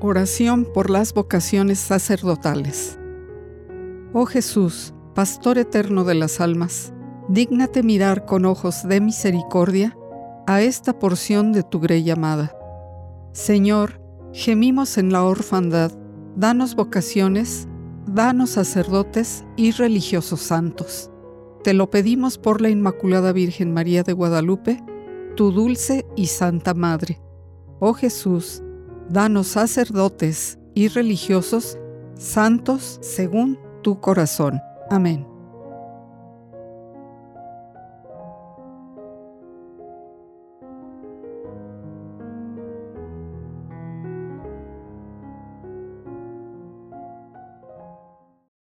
Oración por las vocaciones sacerdotales. Oh Jesús, Pastor eterno de las almas, dígnate mirar con ojos de misericordia a esta porción de tu grey amada. Señor, gemimos en la orfandad, danos vocaciones, danos sacerdotes y religiosos santos. Te lo pedimos por la Inmaculada Virgen María de Guadalupe, tu dulce y santa Madre. Oh Jesús, danos sacerdotes y religiosos santos según tu corazón. Amén.